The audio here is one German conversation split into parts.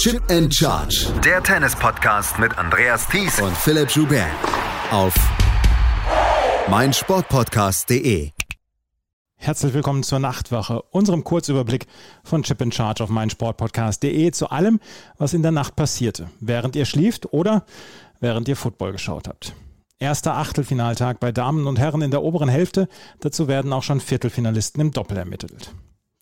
Chip and Charge. Der Tennis-Podcast mit Andreas Thies und Philipp Joubert. Auf meinsportpodcast.de. Herzlich willkommen zur Nachtwache, unserem Kurzüberblick von Chip and Charge auf meinsportpodcast.de zu allem, was in der Nacht passierte, während ihr schlieft oder während ihr Football geschaut habt. Erster Achtelfinaltag bei Damen und Herren in der oberen Hälfte, dazu werden auch schon Viertelfinalisten im Doppel ermittelt.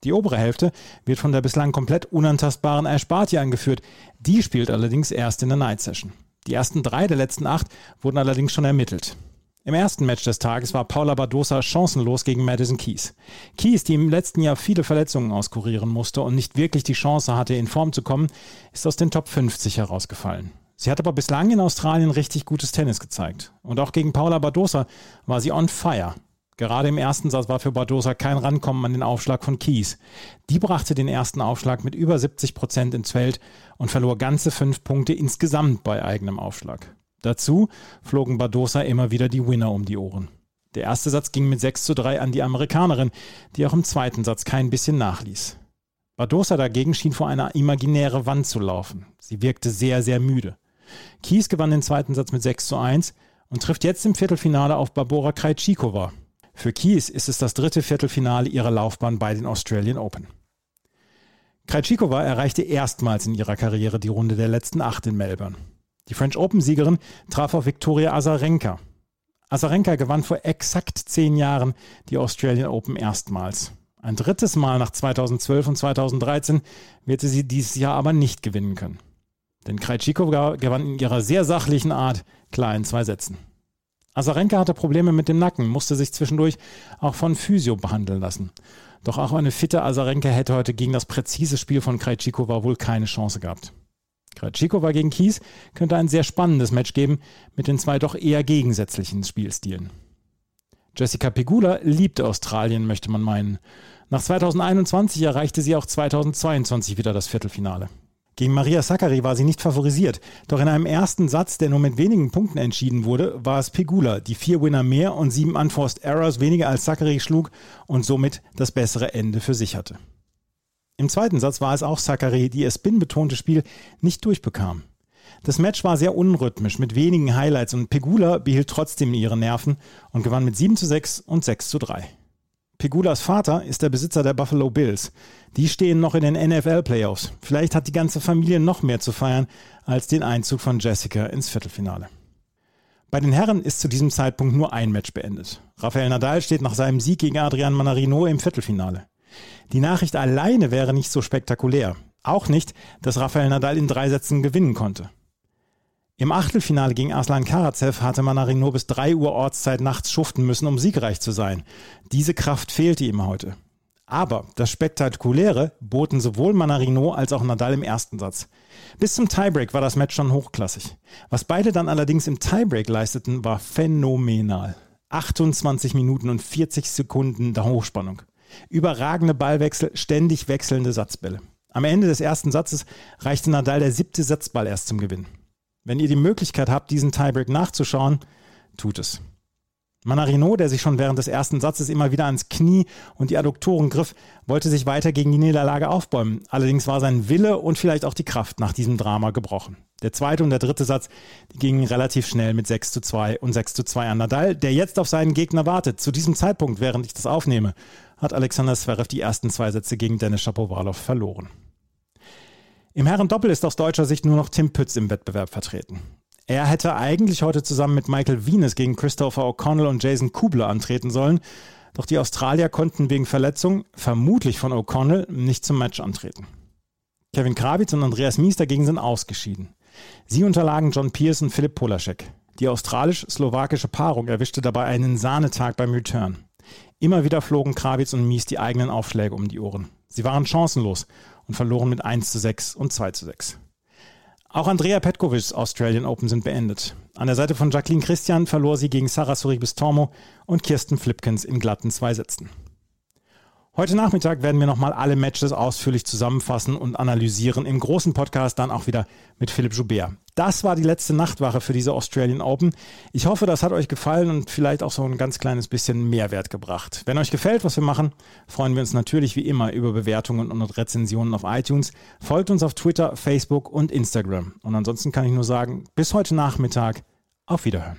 Die obere Hälfte wird von der bislang komplett unantastbaren Ash Barty angeführt. Die spielt allerdings erst in der Night Session. Die ersten drei der letzten acht wurden allerdings schon ermittelt. Im ersten Match des Tages war Paula Badosa chancenlos gegen Madison Keys. Keys, die im letzten Jahr viele Verletzungen auskurieren musste und nicht wirklich die Chance hatte, in Form zu kommen, ist aus den Top 50 herausgefallen. Sie hat aber bislang in Australien richtig gutes Tennis gezeigt. Und auch gegen Paula Badosa war sie on fire. Gerade im ersten Satz war für Bardosa kein Rankommen an den Aufschlag von Kies. Die brachte den ersten Aufschlag mit über 70 Prozent ins Feld und verlor ganze fünf Punkte insgesamt bei eigenem Aufschlag. Dazu flogen Bardosa immer wieder die Winner um die Ohren. Der erste Satz ging mit 6 zu 3 an die Amerikanerin, die auch im zweiten Satz kein bisschen nachließ. Bardosa dagegen schien vor einer imaginäre Wand zu laufen. Sie wirkte sehr, sehr müde. Kies gewann den zweiten Satz mit 6 zu 1 und trifft jetzt im Viertelfinale auf Barbora Krejcikova, für Kies ist es das dritte Viertelfinale ihrer Laufbahn bei den Australian Open. Krajcikova erreichte erstmals in ihrer Karriere die Runde der letzten acht in Melbourne. Die French Open-Siegerin traf auf Viktoria Azarenka. Azarenka gewann vor exakt zehn Jahren die Australian Open erstmals. Ein drittes Mal nach 2012 und 2013 wird sie dieses Jahr aber nicht gewinnen können. Denn Krajcikova gewann in ihrer sehr sachlichen Art klar in zwei Sätzen. Asarenka hatte Probleme mit dem Nacken, musste sich zwischendurch auch von Physio behandeln lassen. Doch auch eine fitte Asarenka hätte heute gegen das präzise Spiel von Krejcikova wohl keine Chance gehabt. Krejcikova gegen Kies könnte ein sehr spannendes Match geben mit den zwei doch eher gegensätzlichen Spielstilen. Jessica Pegula liebt Australien, möchte man meinen. Nach 2021 erreichte sie auch 2022 wieder das Viertelfinale. Gegen Maria Sakkari war sie nicht favorisiert. Doch in einem ersten Satz, der nur mit wenigen Punkten entschieden wurde, war es Pegula, die vier Winner mehr und sieben Unforced Errors weniger als Sakkari schlug und somit das bessere Ende für sich hatte. Im zweiten Satz war es auch Sakkari, die ihr spin-betonte Spiel nicht durchbekam. Das Match war sehr unrhythmisch mit wenigen Highlights und Pegula behielt trotzdem ihre Nerven und gewann mit 7 zu 6 und 6 zu 3. Pegulas Vater ist der Besitzer der Buffalo Bills. Die stehen noch in den NFL-Playoffs. Vielleicht hat die ganze Familie noch mehr zu feiern als den Einzug von Jessica ins Viertelfinale. Bei den Herren ist zu diesem Zeitpunkt nur ein Match beendet. Rafael Nadal steht nach seinem Sieg gegen Adrian Manarino im Viertelfinale. Die Nachricht alleine wäre nicht so spektakulär. Auch nicht, dass Rafael Nadal in drei Sätzen gewinnen konnte. Im Achtelfinale gegen Aslan Karatsev hatte Manarin nur bis 3 Uhr Ortszeit nachts schuften müssen, um siegreich zu sein. Diese Kraft fehlte ihm heute. Aber das Spektakuläre boten sowohl Manarino als auch Nadal im ersten Satz. Bis zum Tiebreak war das Match schon hochklassig. Was beide dann allerdings im Tiebreak leisteten, war phänomenal. 28 Minuten und 40 Sekunden der Hochspannung. Überragende Ballwechsel, ständig wechselnde Satzbälle. Am Ende des ersten Satzes reichte Nadal der siebte Satzball erst zum Gewinn. Wenn ihr die Möglichkeit habt, diesen Tiebreak nachzuschauen, tut es. Manarino, der sich schon während des ersten Satzes immer wieder ans Knie und die Adduktoren griff, wollte sich weiter gegen die Niederlage aufbäumen. Allerdings war sein Wille und vielleicht auch die Kraft nach diesem Drama gebrochen. Der zweite und der dritte Satz gingen relativ schnell mit 6 zu 2 und 6 zu 2 an Nadal, der jetzt auf seinen Gegner wartet. Zu diesem Zeitpunkt, während ich das aufnehme, hat Alexander Zverev die ersten zwei Sätze gegen Dennis Shapovalov verloren. Im Herrendoppel ist aus deutscher Sicht nur noch Tim Pütz im Wettbewerb vertreten. Er hätte eigentlich heute zusammen mit Michael Venus gegen Christopher O'Connell und Jason Kubler antreten sollen, doch die Australier konnten wegen Verletzung, vermutlich von O'Connell, nicht zum Match antreten. Kevin Krawitz und Andreas Mies dagegen sind ausgeschieden. Sie unterlagen John Pierce und Philipp Polaschek. Die australisch-slowakische Paarung erwischte dabei einen Sahnetag beim Return. Immer wieder flogen Krawitz und Mies die eigenen Aufschläge um die Ohren. Sie waren chancenlos und verloren mit 1 zu 6 und 2 zu 6. Auch Andrea Petkovics Australian Open sind beendet. An der Seite von Jacqueline Christian verlor sie gegen Sarah Sorribes Tormo und Kirsten Flipkens in glatten zwei Sätzen. Heute Nachmittag werden wir nochmal alle Matches ausführlich zusammenfassen und analysieren. Im großen Podcast dann auch wieder mit Philipp Joubert. Das war die letzte Nachtwache für diese Australian Open. Ich hoffe, das hat euch gefallen und vielleicht auch so ein ganz kleines bisschen Mehrwert gebracht. Wenn euch gefällt, was wir machen, freuen wir uns natürlich wie immer über Bewertungen und Rezensionen auf iTunes. Folgt uns auf Twitter, Facebook und Instagram. Und ansonsten kann ich nur sagen, bis heute Nachmittag. Auf Wiederhören.